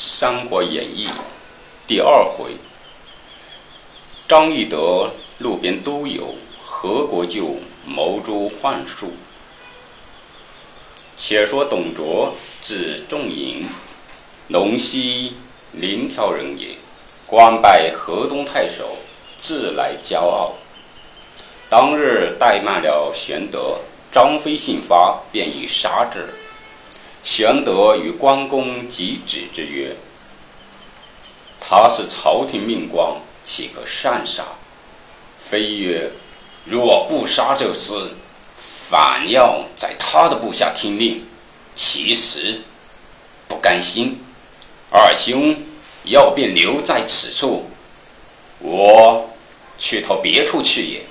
三国演义》第二回：张翼德路边都有，何国舅谋诛幻术。且说董卓字仲颖，陇西临洮人也，官拜河东太守，自来骄傲。当日怠慢了玄德，张飞信发，便欲杀之。玄德与关公即止之曰：“他是朝廷命官，岂可擅杀？”飞曰：“若不杀这厮，反要在他的部下听令，其实不甘心。二兄要便留在此处，我去投别处去也。”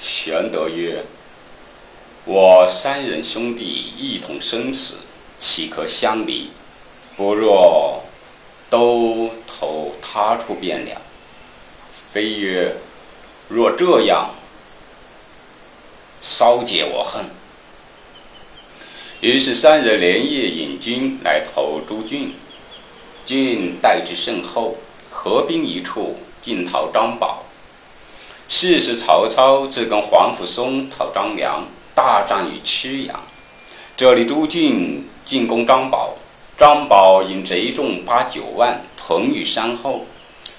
玄德曰：我三人兄弟一同生死，岂可相离？不若都投他处便了。飞曰：“若这样，稍解我恨。”于是三人连夜引军来投朱俊，俊待之甚厚，合兵一处，进讨张宝。是时曹操自跟黄甫松讨张良。大战于曲阳，这里朱俊进攻张宝，张宝引贼众八九万屯于山后，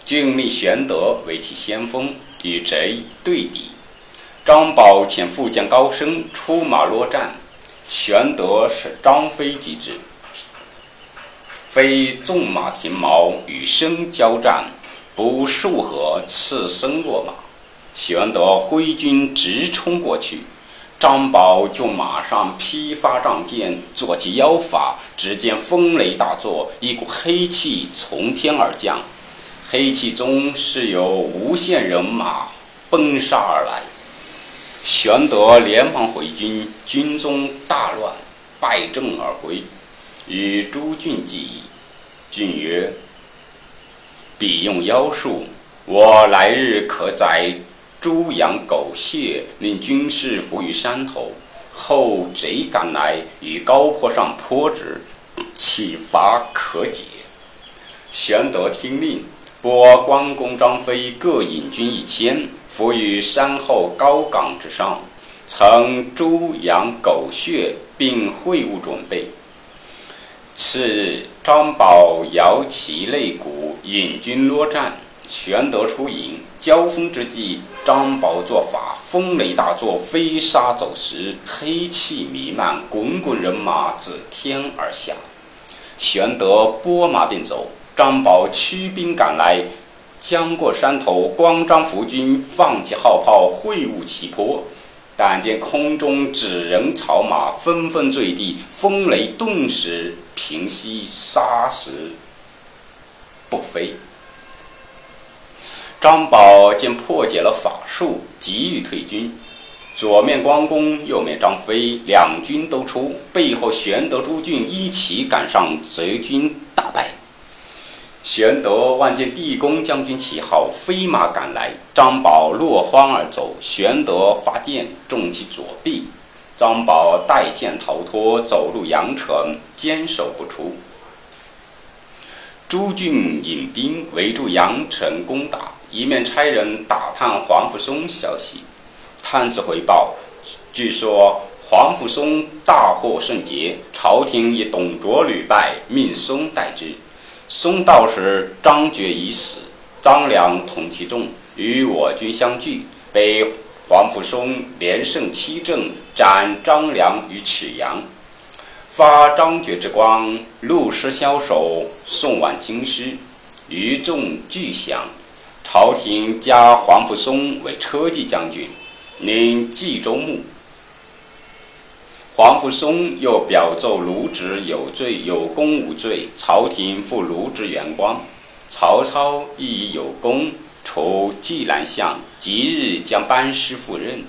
俊立玄德为其先锋，与贼对敌。张宝遣副将高升出马落战，玄德使张飞击之，飞纵马停矛，与生交战，不数合，刺生落马。玄德挥军直冲过去。张宝就马上披发仗剑，做起妖法。只见风雷大作，一股黑气从天而降，黑气中是有无限人马奔杀而来。玄德连忙回军，军中大乱，败阵而归，与朱俊计议。俊曰：“彼用妖术，我来日可在。”猪羊狗血，令军士伏于山头。后贼赶来，于高坡上坡之，岂乏可解。玄德听令，拨关公、张飞各引军一千，伏于山后高岗之上，曾猪羊狗血并会务准备。次，张宝摇旗擂鼓，引军落战。玄德出营，交锋之际，张宝作法，风雷大作，飞沙走石，黑气弥漫，滚滚人马自天而下。玄德拨马便走，张宝驱兵赶来，将过山头，光张伏军放起号炮，会晤齐坡。但见空中纸人草马纷纷坠地，风雷顿时平息，沙石不飞。张宝见破解了法术，急于退军。左面关公，右面张飞，两军都出，背后玄德、朱俊一起赶上贼军，大败。玄德万见地公将军旗号，飞马赶来，张宝落荒而走。玄德发剑中其左臂，张宝带剑逃脱，走入阳城，坚守不出。朱俊引兵围住阳城攻打。一面差人打探黄甫松消息，探子回报，据说黄甫松大获圣捷，朝廷以董卓屡败，命松代之。松到时，张觉已死，张良统其众，与我军相聚，被黄甫松连胜七阵，斩张良于曲阳，发张觉之光，露师枭首，送往京师，余众俱降。朝廷加黄甫松为车骑将军，领冀州牧。黄甫松又表奏卢植有罪，有功无罪，朝廷复卢植原官。曹操亦以有功，除济南相，即日将班师赴任。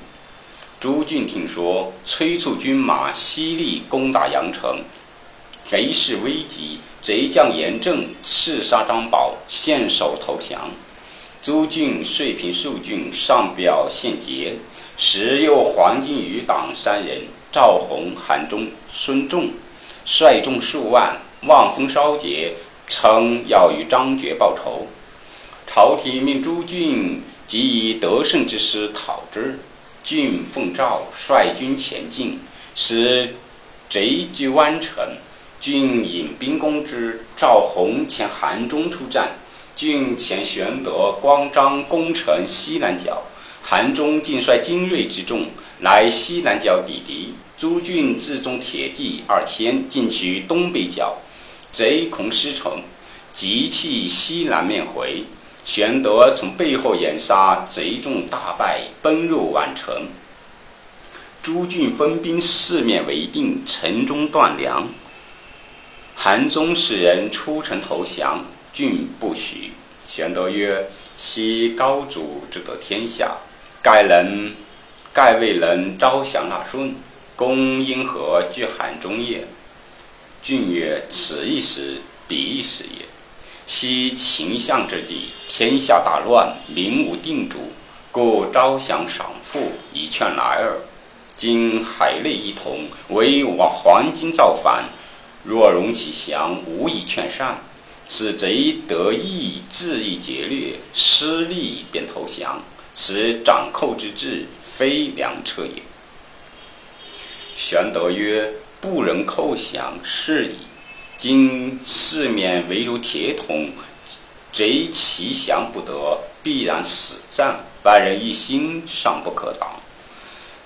朱俊听说，催促军马犀利攻打阳城，贼势危急，贼将严正刺杀张宝，献首投降。朱俊遂平数郡，上表献捷。时又黄巾余党三人，赵弘、韩忠、孙仲，率众数万，望风烧劫，称要与张觉报仇。朝廷命朱俊即以得胜之师讨之。郡奉诏率军前进，使贼居湾城。郡引兵攻之。赵弘遣韩忠出战，郡前玄德、光张攻城西南角。韩忠尽率精锐之众来西南角抵敌。朱俊自中铁骑二千，进取东北角。贼恐失城，急弃西南面回。玄德从背后掩杀，贼众大败，奔入宛城。朱俊分兵四面围定，城中断粮。韩忠使人出城投降，郡不许。玄德曰：“昔高祖之得天下，盖能，盖未能招降纳顺，公因何惧韩中也？”俊曰：“此一时，彼一时也。”昔秦相之际，天下大乱，民无定主，故招降赏赋，以劝来耳。今海内一统，唯往黄巾造反，若容其降，无以劝善。使贼得意，恣意劫掠，失利便投降，此掌寇之志，非良策也。玄德曰：“不忍寇降，是矣。”今四面围如铁桶，贼其降不得，必然死战，万人一心，尚不可挡。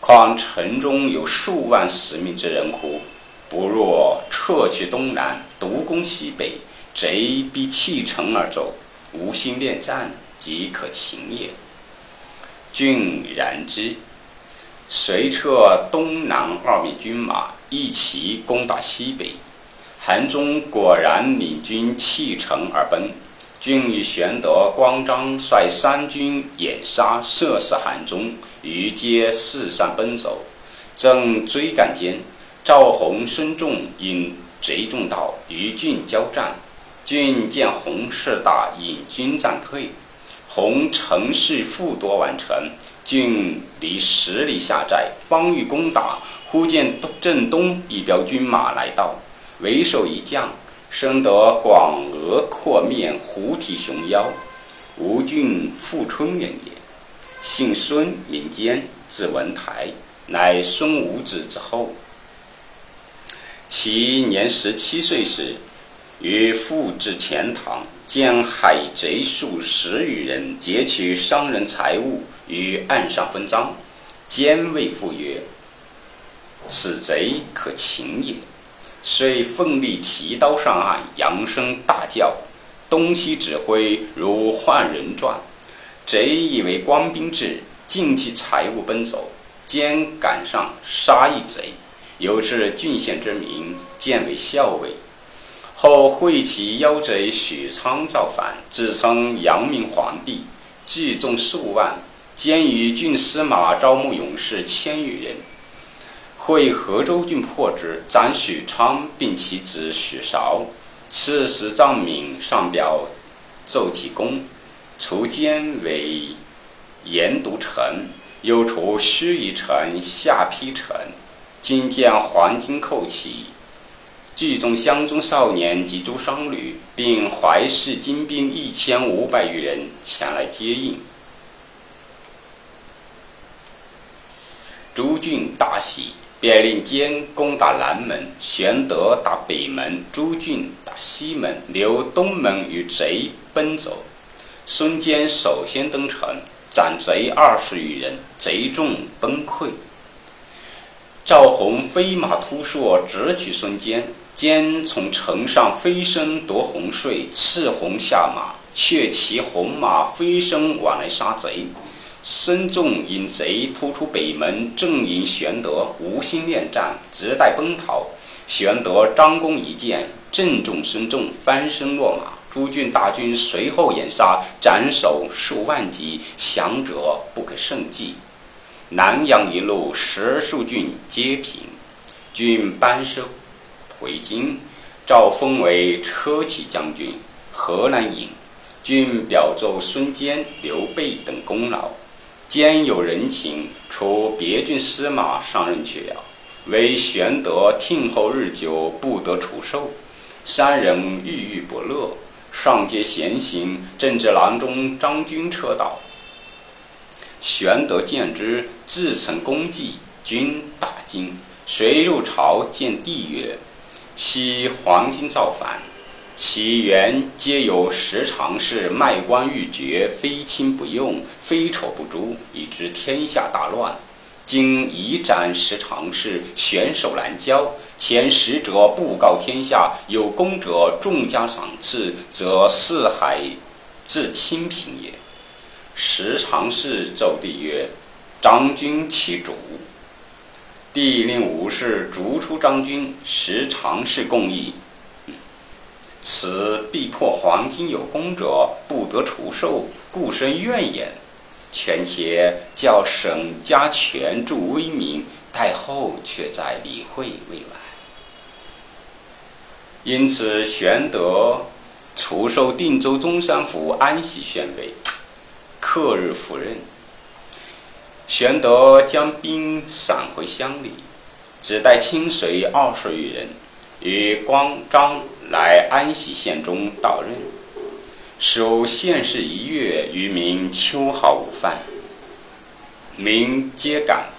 况城中有数万死命之人乎？不若撤去东南，独攻西北，贼必弃城而走，无心恋战，即可擒也。郡然之，遂撤东南二面军马，一齐攻打西北。韩忠果然领军弃城而奔，郡与玄德、关张率三军掩杀，射死韩忠，余皆四散奔走。正追赶间，赵弘身众引贼众到，与郡交战。郡见洪势大，引军暂退。洪乘势复夺完成，郡离十里下寨，方欲攻打，忽见正东一彪军马来到。为首一将，生得广额阔面，虎体熊腰，吴郡富春人也。姓孙，名坚，字文台，乃孙武子之后。其年十七岁时，与父至钱塘，见海贼数十余人，劫取商人财物，于岸上分赃。坚谓父曰：“此贼可擒也。”遂奋力提刀上岸，扬声大叫，东西指挥如换人转。贼以为官兵至，尽其财物奔走。兼赶上杀一贼，有至郡县之民，见为校尉。后会其妖贼许昌造反，自称阳明皇帝，聚众数万。兼与郡司马招募勇士千余人。会河州郡破之，斩许昌，并其子许韶。刺史张敏上表奏其功，除奸为盐都城，又除盱眙城、下邳城。今见黄巾寇起，聚众乡中少年及诸商旅，并怀氏精兵一千五百余人前来接应。朱俊大喜。便令坚攻打南门，玄德打北门，朱俊打西门，留东门与贼奔走。孙坚首先登城，斩贼二十余人，贼众崩溃。赵弘飞马突槊，直取孙坚。坚从城上飞身夺红穗，刺红下马，却骑红马飞身往来杀贼。孙仲引贼突出北门，正迎玄德，无心恋战，直待奔逃。玄德张弓一箭，正中孙仲，翻身落马。诸郡大军随后掩杀，斩首数万级，降者不可胜计。南阳一路十数郡皆平，郡班师回京，诏封为车骑将军、河南尹。郡表奏孙坚、刘备等功劳。兼有人情，除别郡司马上任去了，唯玄德听候日久，不得除授。三人郁郁不乐。上街闲行，正值郎中张军撤道。玄德见之，自成功绩，君大惊。遂入朝见帝曰：“昔黄巾造反，其源皆有十常侍卖官鬻爵，非亲不用，非丑不诛，以致天下大乱。今一斩十常侍，选首难交。前使者布告天下，有功者重加赏赐，则四海自清平也。”时常侍奏帝曰：“张君其主。”帝令武士逐出张军，时常侍共议。此必破黄金有功者不得除授，故生怨言。权且叫沈家权助威名，太后却在理会未来。因此，玄德除授定州中山府安喜县尉，克日赴任。玄德将兵散回乡里，只带亲随二十余人，与关张来安喜县中到任，守县事一月，余民秋毫无犯。民皆感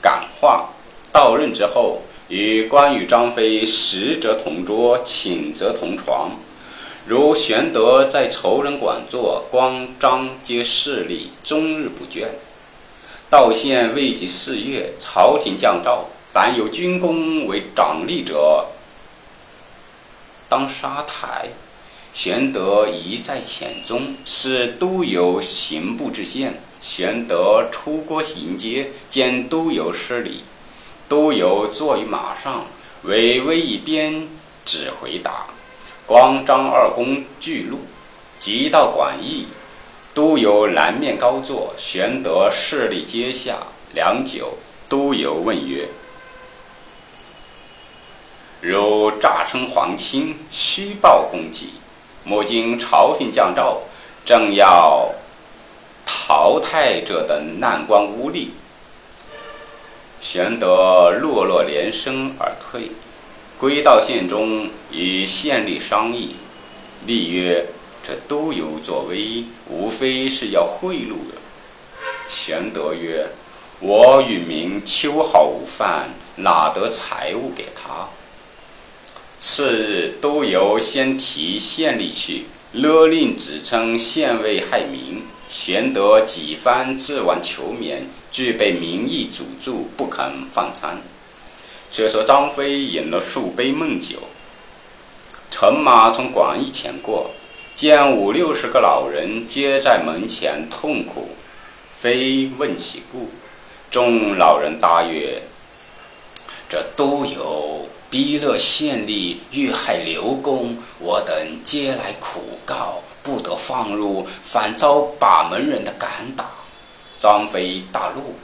感化。到任之后，与关羽、张飞食则同桌，寝则同床。如玄德在仇人馆坐，关张皆势力，终日不倦。道县未及四月，朝廷降诏：凡有军功为长吏者，当杀台。玄德一在浅中，是都邮刑部知县。玄德出郭迎接，见都邮失礼，都邮坐于马上，微微一鞭，指回答。光张二公巨怒，即到馆驿。都邮南面高坐，玄德势力阶下。良久，都邮问曰：“如诈称皇亲，虚报功绩，莫经朝廷降诏，正要淘汰这等难官污吏。”玄德落落连声而退，归到县中，与县吏商议，吏曰。这都邮作威，无非是要贿赂的。玄德曰：“我与民秋毫无犯，哪得财物给他？”次日，都邮先提县吏去，勒令指称县尉害民。玄德几番自往求免，俱被民意阻住，不肯放参。却说张飞饮了数杯闷酒，乘马从广义前过。见五六十个老人皆在门前痛苦，非问其故。众老人答曰：“这都有逼勒县吏遇害刘公，我等皆来苦告，不得放入，反遭把门人的赶打。”张飞大怒，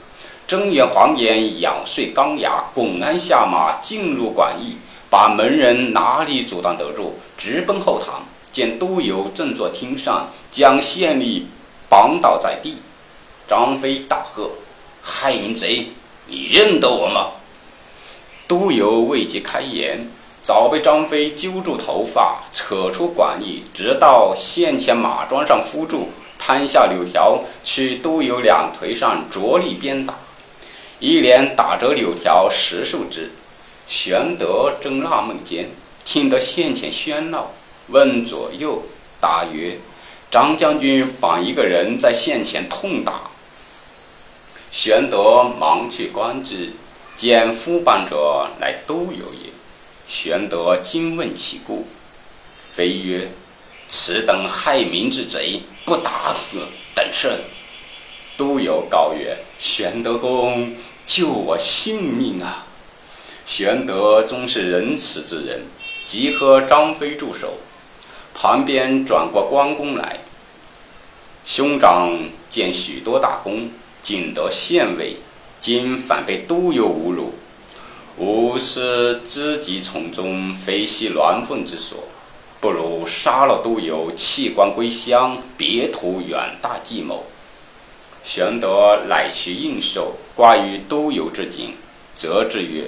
睁眼黄眼，咬碎钢牙，滚鞍下马，进入馆驿。把门人哪里阻挡得住，直奔后堂。见都邮正坐厅上，将县吏绑倒在地。张飞大喝：“害民贼，你认得我吗？”都邮未及开言，早被张飞揪住头发，扯出馆驿，直到县前马桩上扶住，攀下柳条，去都邮两腿上着力鞭打，一连打折柳条十数枝。玄德正纳闷间，听得县前喧闹。问左右，答曰：“张将军绑一个人在县前痛打。”玄德忙去观之，见夫绑者乃都邮也。玄德惊问其故，非曰：“此等害民之贼，不打死等甚？”都邮告曰：“玄德公救我性命啊！”玄德终是仁慈之人，即和张飞住手。旁边转过关公来，兄长见许多大功，仅得县尉，今反被都邮侮辱，吾是知己从中，非系鸾凤之所，不如杀了都邮，弃官归乡，别图远大计谋。玄德乃去应受，挂于都邮之颈，责之曰：“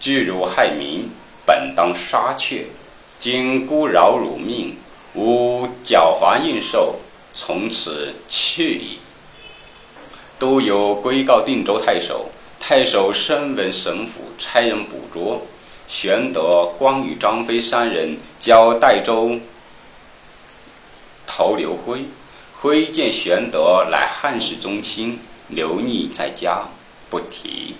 拒辱害民，本当杀却。”今孤饶汝命，吾狡猾应受，从此去矣。都有归告定州太守，太守深闻神府，差人捕捉。玄德、关羽、张飞三人交代州投刘辉。辉见玄德乃汉室宗亲，留匿在家，不提。